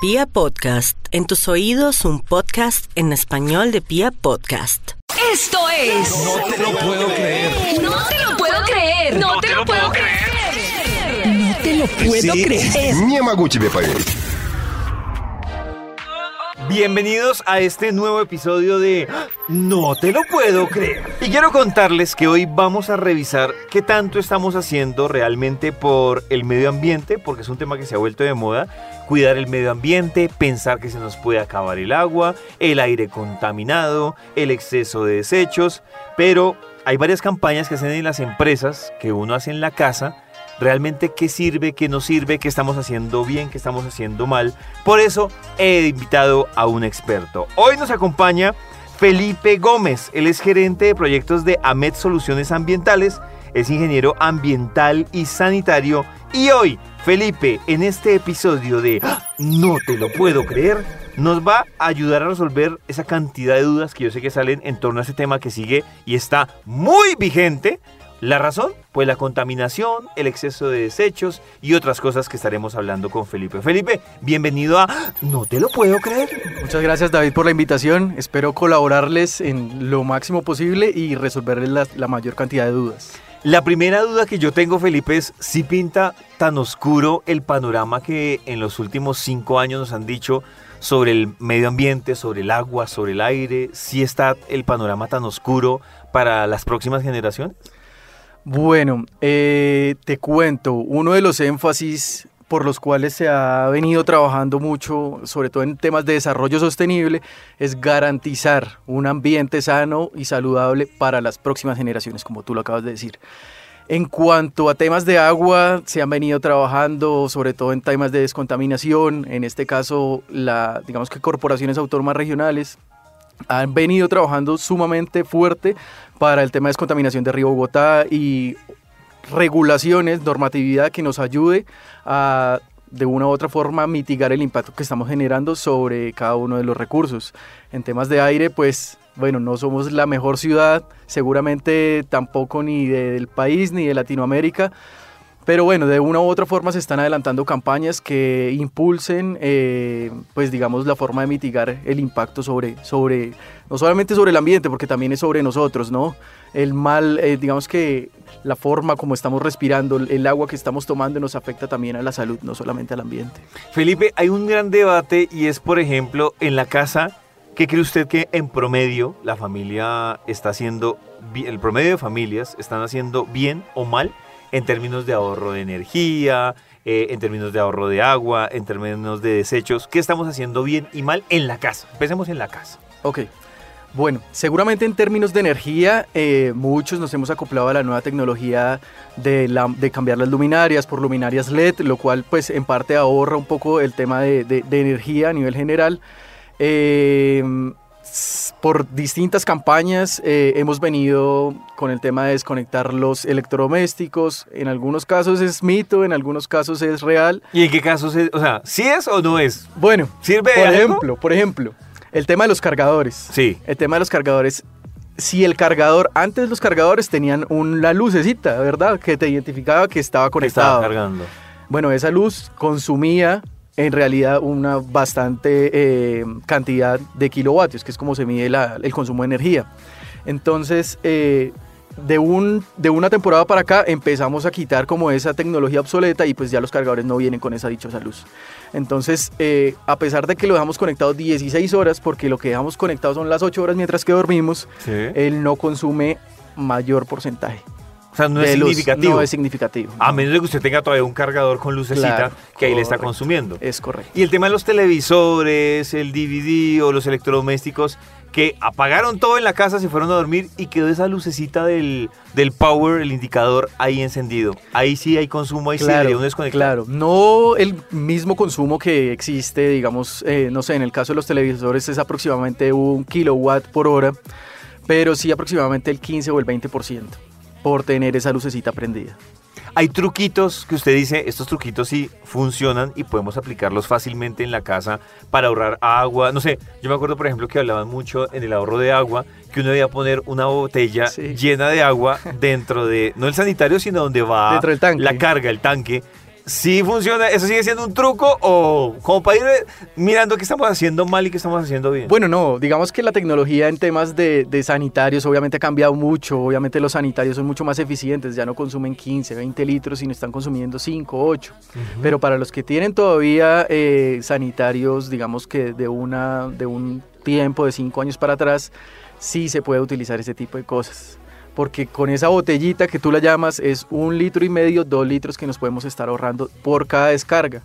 Pia Podcast, en tus oídos un podcast en español de Pia Podcast. Esto es... No te lo puedo creer. No te lo puedo creer. No te lo puedo creer. No te lo puedo creer. Ni Yamaguchi me pagué. Bienvenidos a este nuevo episodio de No te lo puedo creer. Y quiero contarles que hoy vamos a revisar qué tanto estamos haciendo realmente por el medio ambiente, porque es un tema que se ha vuelto de moda. Cuidar el medio ambiente, pensar que se nos puede acabar el agua, el aire contaminado, el exceso de desechos. Pero hay varias campañas que hacen en las empresas que uno hace en la casa realmente qué sirve, qué no sirve, qué estamos haciendo bien, qué estamos haciendo mal. Por eso he invitado a un experto. Hoy nos acompaña Felipe Gómez. Él es gerente de proyectos de AMET Soluciones Ambientales, es ingeniero ambiental y sanitario. Y hoy, Felipe, en este episodio de ¡Ah! No te lo puedo creer, nos va a ayudar a resolver esa cantidad de dudas que yo sé que salen en torno a ese tema que sigue y está muy vigente. La razón, pues la contaminación, el exceso de desechos y otras cosas que estaremos hablando con Felipe. Felipe, bienvenido a No te lo puedo creer. Muchas gracias David por la invitación. Espero colaborarles en lo máximo posible y resolverles la, la mayor cantidad de dudas. La primera duda que yo tengo, Felipe, es si pinta tan oscuro el panorama que en los últimos cinco años nos han dicho sobre el medio ambiente, sobre el agua, sobre el aire. Si está el panorama tan oscuro para las próximas generaciones. Bueno, eh, te cuento, uno de los énfasis por los cuales se ha venido trabajando mucho, sobre todo en temas de desarrollo sostenible, es garantizar un ambiente sano y saludable para las próximas generaciones, como tú lo acabas de decir. En cuanto a temas de agua, se han venido trabajando sobre todo en temas de descontaminación, en este caso, la, digamos que corporaciones autónomas regionales han venido trabajando sumamente fuerte para el tema de descontaminación de Río Bogotá y regulaciones, normatividad que nos ayude a de una u otra forma mitigar el impacto que estamos generando sobre cada uno de los recursos. En temas de aire, pues bueno, no somos la mejor ciudad, seguramente tampoco ni del país ni de Latinoamérica, pero bueno, de una u otra forma se están adelantando campañas que impulsen, eh, pues digamos, la forma de mitigar el impacto sobre, sobre, no solamente sobre el ambiente, porque también es sobre nosotros, ¿no? El mal, eh, digamos que la forma como estamos respirando, el agua que estamos tomando nos afecta también a la salud, no solamente al ambiente. Felipe, hay un gran debate y es, por ejemplo, en la casa, ¿qué cree usted que en promedio la familia está haciendo, el promedio de familias están haciendo bien o mal en términos de ahorro de energía, eh, en términos de ahorro de agua, en términos de desechos? ¿Qué estamos haciendo bien y mal en la casa? Empecemos en la casa. Ok. Bueno, seguramente en términos de energía, eh, muchos nos hemos acoplado a la nueva tecnología de, cambiar las luminarias por luminarias LED, lo cual pues en parte ahorra un poco el tema de, de- energía a nivel general. Eh, por distintas campañas eh, hemos venido con el tema de desconectar los electrodomésticos. En algunos casos es mito, en algunos casos es real. ¿Y en qué casos es? O sea, ¿sí es o no es? Bueno, ¿Sirve de por algo? ejemplo, por ejemplo, el tema de los cargadores. Sí. El tema de los cargadores. Si el cargador, antes los cargadores tenían una lucecita, ¿verdad? Que te identificaba que estaba que conectado. Estaba cargando. Bueno, esa luz consumía en realidad una bastante eh, cantidad de kilovatios, que es como se mide la- el consumo de energía. Entonces, eh, de, un, de una temporada para acá empezamos a quitar como esa tecnología obsoleta y pues ya los cargadores no vienen con esa dichosa luz. Entonces, eh, a pesar de que lo dejamos conectado 16 horas, porque lo que dejamos conectado son las 8 horas mientras que dormimos, Sí. él no consume mayor porcentaje. Sea, no es luz. significativo. No es significativo. A menos de que usted tenga todavía un cargador con lucecita Claro, que ahí le está consumiendo. Es correcto. Y el tema de los televisores, el DVD o los electrodomésticos que apagaron todo en la casa, se fueron a dormir y quedó esa lucecita del, del power, el indicador ahí encendido. Ahí sí hay consumo, ahí sí debería uno desconectar. Claro, no el mismo consumo que existe, digamos, eh, no sé, en el caso de los televisores es aproximadamente un kilowatt por hora, pero sí aproximadamente el 15 o el 20% por tener esa lucecita prendida. Hay truquitos que usted dice, estos truquitos sí funcionan y podemos aplicarlos fácilmente en la casa para ahorrar agua. No sé, yo me acuerdo, por ejemplo, que hablaban mucho en el ahorro de agua, que uno debía poner una botella Sí. llena de agua dentro de, no el sanitario, sino donde va Dentro del tanque. la carga, el tanque. ¿Sí funciona? ¿Eso sigue siendo un truco o como para ir mirando qué estamos haciendo mal y qué estamos haciendo bien? Bueno, no, digamos que la tecnología en temas de, de sanitarios obviamente ha cambiado mucho, obviamente los sanitarios son mucho más eficientes, ya no consumen 15, 20 litros, sino están consumiendo 5, 8. Pero para los que tienen todavía eh, sanitarios, digamos que de, una, de un tiempo de 5 años para atrás, sí se puede utilizar ese tipo de cosas. Porque con esa botellita que tú la llamas es un litro y medio, dos litros que nos podemos estar ahorrando por cada descarga.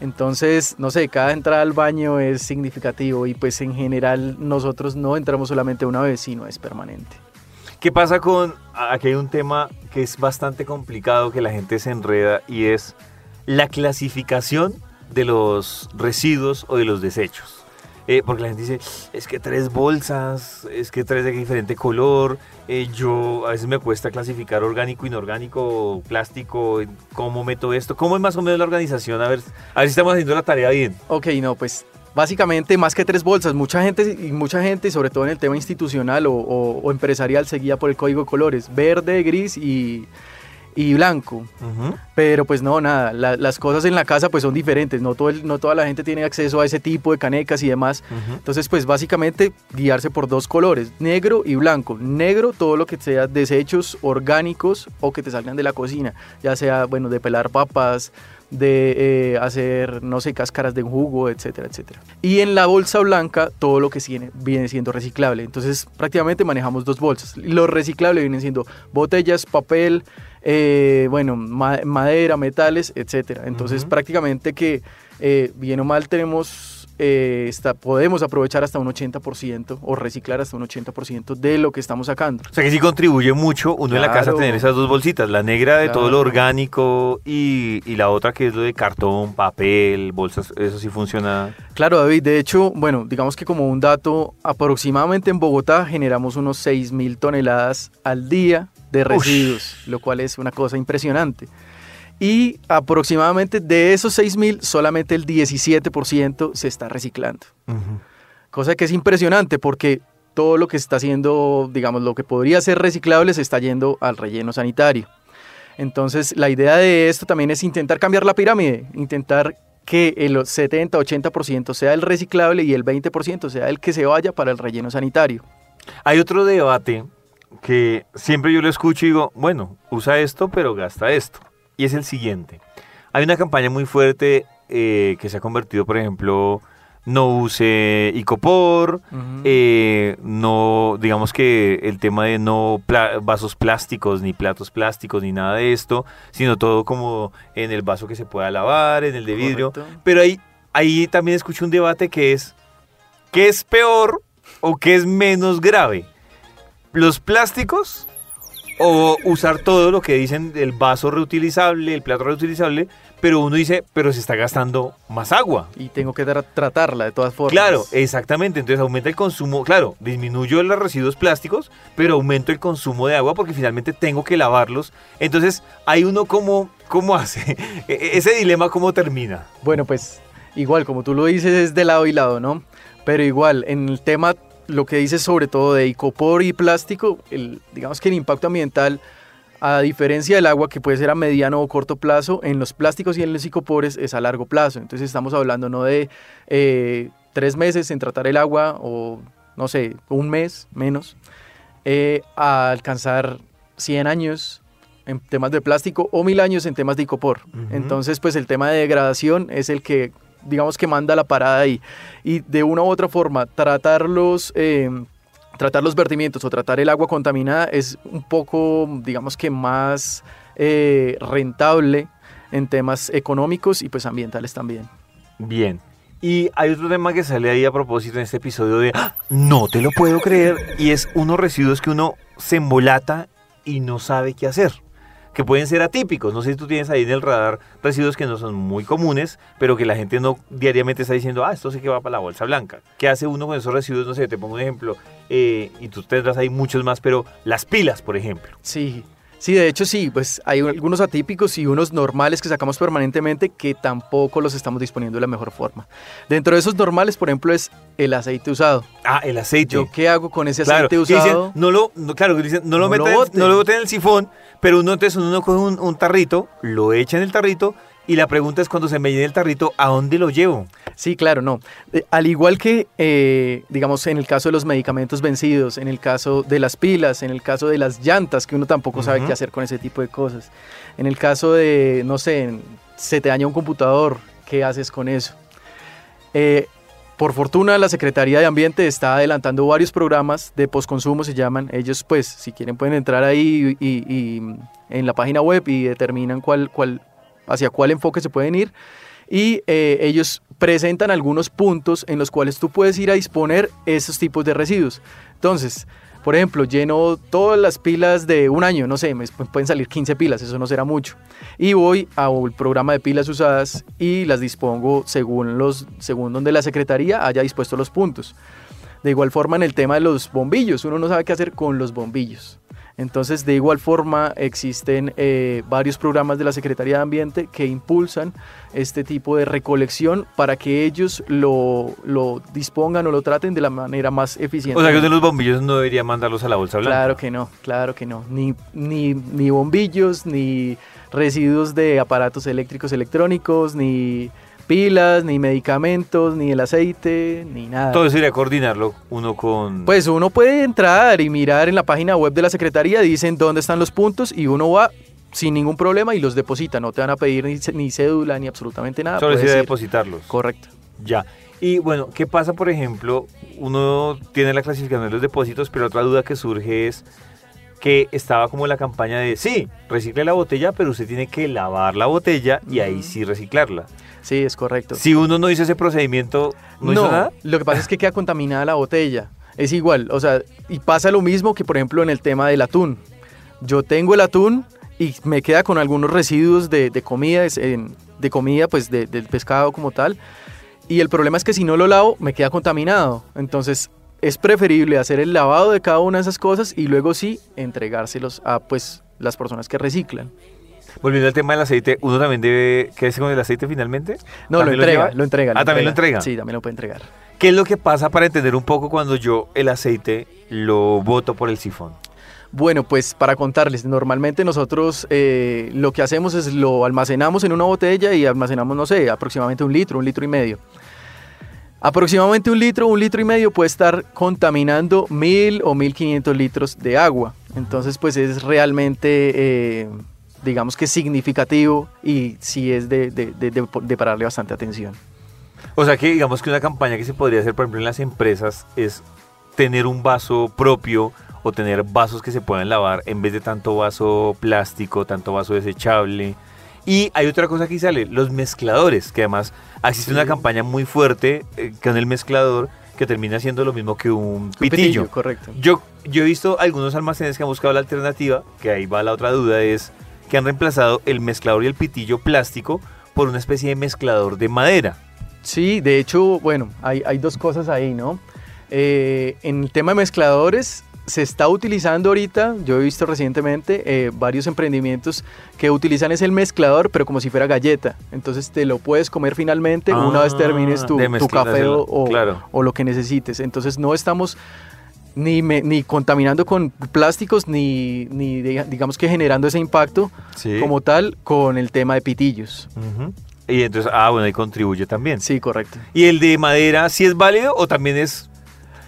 Entonces, no sé, cada entrada al baño es significativo y pues en general nosotros no entramos solamente una vez, sino es permanente. ¿Qué pasa con, aquí hay un tema que es bastante complicado, que la gente se enreda y es la clasificación de los residuos o de los desechos? Eh, porque la gente dice, es que tres bolsas, es que tres de diferente color, eh, yo a veces me cuesta clasificar orgánico, inorgánico, plástico, cómo meto esto, cómo es más o menos la organización, a ver, a si estamos haciendo la tarea bien. Ok, no, pues básicamente más que tres bolsas, mucha gente mucha gente, sobre todo en el tema institucional o, o empresarial, seguía por el código de colores, verde, gris y y blanco. Pero pues no, nada, las cosas en la casa pues son diferentes, no, todo no toda la gente tiene acceso a ese tipo de canecas y demás. Entonces pues básicamente guiarse por dos colores, negro y blanco. Negro todo lo que sea desechos orgánicos o que te salgan de la cocina, ya sea, bueno, de pelar papas, de eh, hacer, no sé, cáscaras de jugo, etcétera, etcétera. Y en la bolsa blanca, todo lo que viene, viene siendo reciclable. Entonces, prácticamente manejamos dos bolsas. Lo reciclable vienen siendo botellas, papel, eh, bueno, madera, metales, etcétera. Entonces, prácticamente que eh, bien o mal tenemos eh, podemos aprovechar hasta un 80% o reciclar hasta un 80% de lo que estamos sacando. O sea que sí contribuye mucho uno en la casa a tener esas dos bolsitas, la negra de todo lo orgánico y, y, la otra que es lo de cartón, papel, bolsas, eso sí funciona. Claro, David, de hecho, bueno, digamos que como un dato, aproximadamente en Bogotá generamos unos 6 mil toneladas al día de residuos, lo cual es una cosa impresionante y aproximadamente de esos 6.000, solamente el 17% se está reciclando. Cosa que es impresionante porque todo lo que está haciendo, digamos, lo que podría ser reciclable se está yendo al relleno sanitario. Entonces, la idea de esto también es intentar cambiar la pirámide, intentar que el 70-80% sea el reciclable y el 20% sea el que se vaya para el relleno sanitario. Hay otro debate que siempre yo lo escucho y digo, bueno, usa esto, pero gasta esto y es el siguiente. Hay una campaña muy fuerte eh, que se ha convertido, por ejemplo, no use icopor, eh, no, digamos que el tema de no vasos plásticos, ni platos plásticos, ni nada de esto, sino todo como en el vaso que se pueda lavar, en el de vidrio. Pero ahí, ahí también escucho un debate que es, ¿qué es peor o qué es menos grave? ¿Los plásticos o usar todo lo que dicen del vaso reutilizable, el plato reutilizable, pero uno dice, pero se está gastando más agua. Y tengo que tratarla de todas formas. Claro, exactamente. Entonces aumenta el consumo, claro, disminuyo los residuos plásticos, pero aumento el consumo de agua porque finalmente tengo que lavarlos. Entonces, hay uno como, ¿cómo hace? E-, e-, ese dilema, ¿cómo termina? Bueno, pues igual, como tú lo dices, es de lado y lado, ¿no? Pero igual, en el tema lo que dice sobre todo de icopor y plástico, el, digamos que el impacto ambiental, a diferencia del agua que puede ser a mediano o corto plazo, en los plásticos y en los icopores es a largo plazo. Entonces estamos hablando no de eh, tres meses en tratar el agua o no sé, un mes menos, eh, a alcanzar 100 años en temas de plástico o mil años en temas de icopor. Entonces, pues el tema de degradación es el que digamos que manda la parada ahí. Y de una u otra forma, tratar los, eh, tratar los vertimientos o tratar el agua contaminada es un poco, digamos que más eh, rentable en temas económicos y pues ambientales también. Bien. Y hay otro tema que sale ahí a propósito en este episodio de ¡Ah! no te lo puedo creer y es unos residuos que uno se embolata y no sabe qué hacer que pueden ser atípicos. No sé si tú tienes ahí en el radar residuos que no son muy comunes, pero que la gente no diariamente está diciendo, ah, esto sí que va para la bolsa blanca. ¿Qué hace uno con esos residuos? No sé, te pongo un ejemplo, eh, y tú tendrás ahí muchos más, pero las pilas, por ejemplo. Sí, Sí, de hecho sí, pues hay algunos atípicos y unos normales que sacamos permanentemente que tampoco los estamos disponiendo de la mejor forma. Dentro de esos normales, por ejemplo, es el aceite usado. Ah, el aceite. ¿Yo qué hago con ese aceite usado? no lo, claro, dicen, no lo, no en el sifón, pero uno entonces uno coge un, tarrito, lo echa en el tarrito Y la pregunta es cuando se me llene el tarrito, ¿a dónde lo llevo? Sí, claro, no. Eh, al igual que, eh, digamos, en el caso de los medicamentos vencidos, en el caso de las pilas, en el caso de las llantas, que uno tampoco sabe Ujú. qué hacer con ese tipo de cosas. En el caso de, no sé, se te daña un computador, ¿qué haces con eso? Eh, por fortuna, la Secretaría de Ambiente está adelantando varios programas de postconsumo, se llaman. Ellos, pues, si quieren, pueden entrar ahí y, y- y en la página web y determinan cuál, cuál, hacia cuál enfoque se pueden ir. Y eh, ellos presentan algunos puntos en los cuales tú puedes ir a disponer esos tipos de residuos. Entonces, por ejemplo, lleno todas las pilas de un año, no sé, me pueden salir 15 pilas, eso no será mucho. Y voy al programa de pilas usadas y las dispongo según, los, según donde la secretaría haya dispuesto los puntos. De igual forma en el tema de los bombillos, uno no sabe qué hacer con los bombillos. Entonces, de igual forma, existen eh, varios programas de la Secretaría de Ambiente que impulsan este tipo de recolección para que ellos lo, lo dispongan o lo traten de la manera más eficiente. O sea que de los bombillos no debería mandarlos a la bolsa blanca. Claro que no, claro que no. Ni, ni, ni bombillos, ni residuos de aparatos eléctricos electrónicos, ni pilas, ni medicamentos, ni el aceite, ni nada. Todo eso iría a coordinarlo uno con... Pues uno puede entrar y mirar en la página web de la Secretaría, dicen dónde están los puntos y uno va sin ningún problema y los deposita. No te van a pedir ni, cédula ni absolutamente nada. solo puedes sería ir. depositarlos. Correcto. Ya. Y bueno, ¿qué pasa, por ejemplo? Uno tiene la clasificación de los depósitos, pero otra duda que surge es que estaba como la campaña de, sí, recicle la botella, pero usted tiene que lavar la botella y ahí sí reciclarla. Sí, es correcto. Si uno no hizo ese procedimiento, ¿no, hizo nada? lo que pasa es que queda contaminada la botella. Es igual, o sea, y pasa lo mismo que por ejemplo en el tema del atún. Yo tengo el atún y me queda con algunos residuos de, de comida, de comida pues de- del pescado como tal. Y el problema es que si no lo lavo, me queda contaminado. Entonces es preferible hacer el lavado de cada una de esas cosas y luego sí entregárselos a pues las personas que reciclan. Volviendo al tema del aceite, ¿uno también debe quedarse con el aceite finalmente? No, lo ¿También entrega, lleva? lo entrega. Ah, ¿también lo entrega? Sí, también lo puede entregar. ¿Qué es lo que pasa para entender un poco cuando yo el aceite lo boto por el sifón? Bueno, pues para contarles, normalmente nosotros eh, lo que hacemos es lo almacenamos en una botella y almacenamos, no sé, aproximadamente un litro, un litro y medio. Aproximadamente un litro, un litro y medio puede estar contaminando mil o mil quinientos litros de agua. Entonces, pues es realmente, eh, digamos que significativo y sí es de, de, de- de- pararle bastante atención. O sea que digamos que una campaña que se podría hacer, por ejemplo, en las empresas es tener un vaso propio o tener vasos que se puedan lavar en vez de tanto vaso plástico, tanto vaso desechable. Y hay otra cosa que sale, los mezcladores, que además existe una campaña muy fuerte eh, con el mezclador que termina siendo lo mismo que un Un pitillo. correcto. Yo, yo he visto algunos almacenes que han buscado la alternativa, que ahí va la otra duda, es que han reemplazado el mezclador y el pitillo plástico por una especie de mezclador de madera. Sí, de hecho, bueno, hay, hay dos cosas ahí, ¿no? Eh, en el tema de mezcladores, se está utilizando ahorita, yo he visto recientemente eh, varios emprendimientos que utilizan ese el mezclador, pero como si fuera galleta. Entonces te lo puedes comer finalmente una vez termines tu, Ah, tu mezclar, café o, o- claro. o lo que necesites. Entonces no estamos ni, me- ni contaminando con plásticos, ni, ni diga- digamos que generando ese impacto Sí. como tal con el tema de pitillos. Y entonces, ah, bueno, ahí contribuye también. Sí, correcto. ¿Y el de madera sí es válido o también es,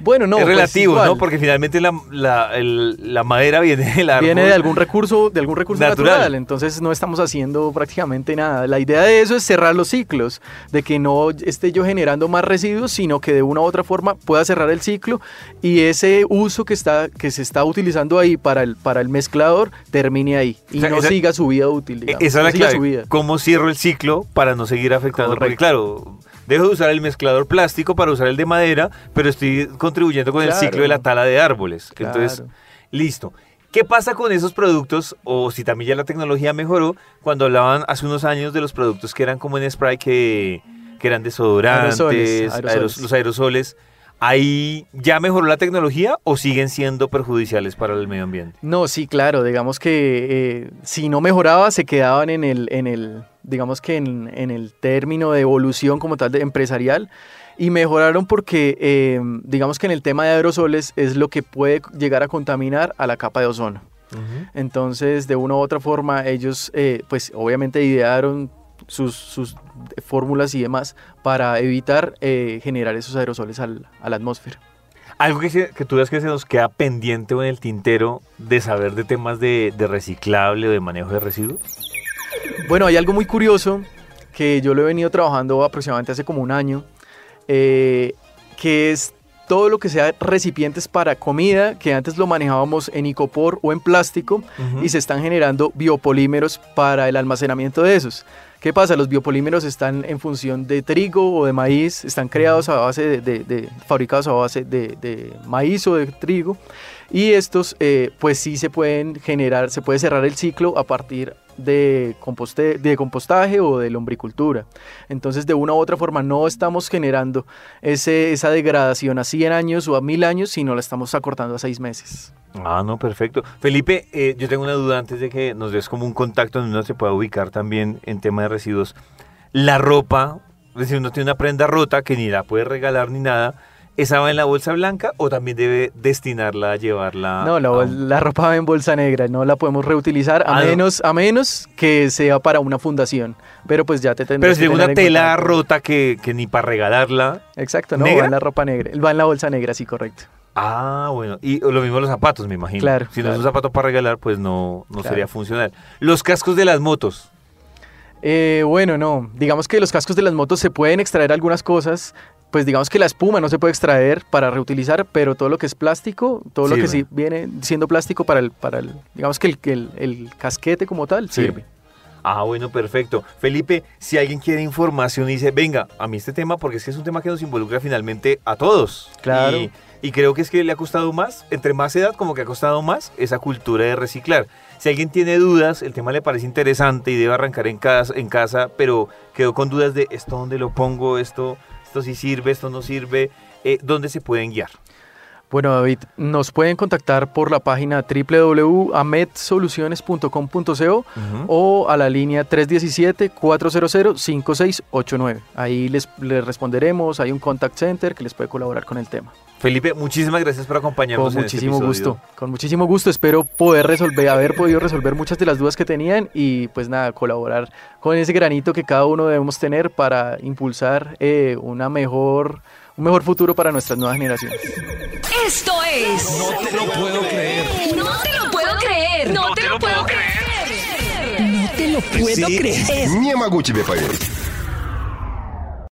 Bueno, no. es pues relativo, no? Porque finalmente la, la, el- la madera viene del árbol. viene de algún recurso, de algún recurso Natural. natural. entonces no estamos haciendo prácticamente nada. La idea de eso es cerrar los ciclos, de que no esté yo generando más residuos, sino que de una u otra forma pueda cerrar el ciclo y ese uso que está que se está utilizando ahí para el para el mezclador termine ahí y O sea, no esa- siga su vida útil. E- digamos, Esa es no la siga clave. ¿Cómo cierro el ciclo para no seguir afectando? Porque Correcto. claro, dejo de usar el mezclador plástico para usar el de madera, pero estoy contribuyendo con el ciclo de la tala de árboles. Entonces, listo. ¿Qué pasa con esos productos? O si también ya la tecnología mejoró, cuando hablaban hace unos años de los productos que eran como en spray, que, que eran desodorantes, Aerosoles, aeros- aerosoles. los aerosoles. ¿Ahí ya mejoró la tecnología o siguen siendo perjudiciales para el medio ambiente? No, sí, claro, digamos que eh, si no mejoraba se quedaban en el, en el digamos que en, en el término de evolución como tal de empresarial y mejoraron porque eh, digamos que en el tema de aerosoles es lo que puede llegar a contaminar a la capa de ozono. Entonces, de una u otra forma, ellos, eh, pues obviamente idearon sus, sus fórmulas y demás para evitar eh, generar esos aerosoles al- a la atmósfera. Algo que, se- que tú ves que se nos queda pendiente o en el tintero de saber de temas de, de reciclable o de manejo de residuos. Bueno, hay algo muy curioso que yo lo he venido trabajando aproximadamente hace como un año, eh, que es todo lo que sea recipientes para comida, que antes lo manejábamos en icopor o en plástico, y se están generando biopolímeros para el almacenamiento de esos. ¿Qué pasa? Los biopolímeros están en función de trigo o de maíz, están creados a base de, de- fabricados a base de, maíz o de trigo, y estos eh, pues sí se pueden generar, se puede cerrar el ciclo a partir de, composte, de compostaje o de lombricultura. Entonces de una u otra forma no estamos generando esa degradación a 100 años o a 1000 años, sino la estamos acortando a 6 meses. Ah, no, perfecto. Felipe, eh, yo tengo una duda antes de que nos des como un contacto donde uno se pueda ubicar también en tema de residuos. La ropa, es decir, uno tiene una prenda rota que ni la puede regalar ni nada. ¿Esa va en la bolsa blanca o también debe destinarla a llevarla? No, la, a bol- un- la ropa va en bolsa negra, no la podemos reutilizar a Ah, no. menos a menos que sea para una fundación. Pero pues ya te Pero si que una tela rota que, que ni para regalarla. Exacto, no, ¿Negra? va en la ropa negra, va en la bolsa negra, sí, correcto. Ah, bueno. Y lo mismo los zapatos, me imagino. Claro, Si no es un zapato para regalar, pues no, no Claro. sería funcional. Los cascos de las motos. Eh, bueno, no, digamos que los cascos de las motos se pueden extraer algunas cosas, pues digamos que la espuma no se puede extraer para reutilizar, pero todo lo que es plástico, todo lo que Sirve. sí viene siendo plástico para el, para el digamos que el, el, el casquete como tal Sí. sirve. Ah, bueno, perfecto. Felipe, si alguien quiere información y dice, venga, a mí este tema, porque es que es un tema que nos involucra finalmente a todos. Claro. Y, y creo que es que le ha costado más, entre más edad, como que ha costado más esa cultura de reciclar. Si alguien tiene dudas, el tema le parece interesante y debe arrancar en casa, en casa pero quedó con dudas de esto dónde lo pongo, esto, esto sí sirve, esto no sirve, eh, ¿dónde se pueden guiar? Bueno, David, nos pueden contactar por la página www.amedsoluciones.com.co o a la línea 317-400-5689. Ahí les, les responderemos, hay un contact center que les puede colaborar con el tema. Felipe, muchísimas gracias por acompañarnos. Con en este muchísimo gusto, con muchísimo gusto. Espero poder resolver, haber podido resolver muchas de las dudas que tenían y pues nada, colaborar con ese granito que cada uno debemos tener para impulsar eh, una mejor, un mejor futuro para nuestras nuevas generaciones. Esto es. No te lo puedo creer. No te lo puedo creer. No te lo puedo creer. No te lo puedo creer. Niemaguchi, me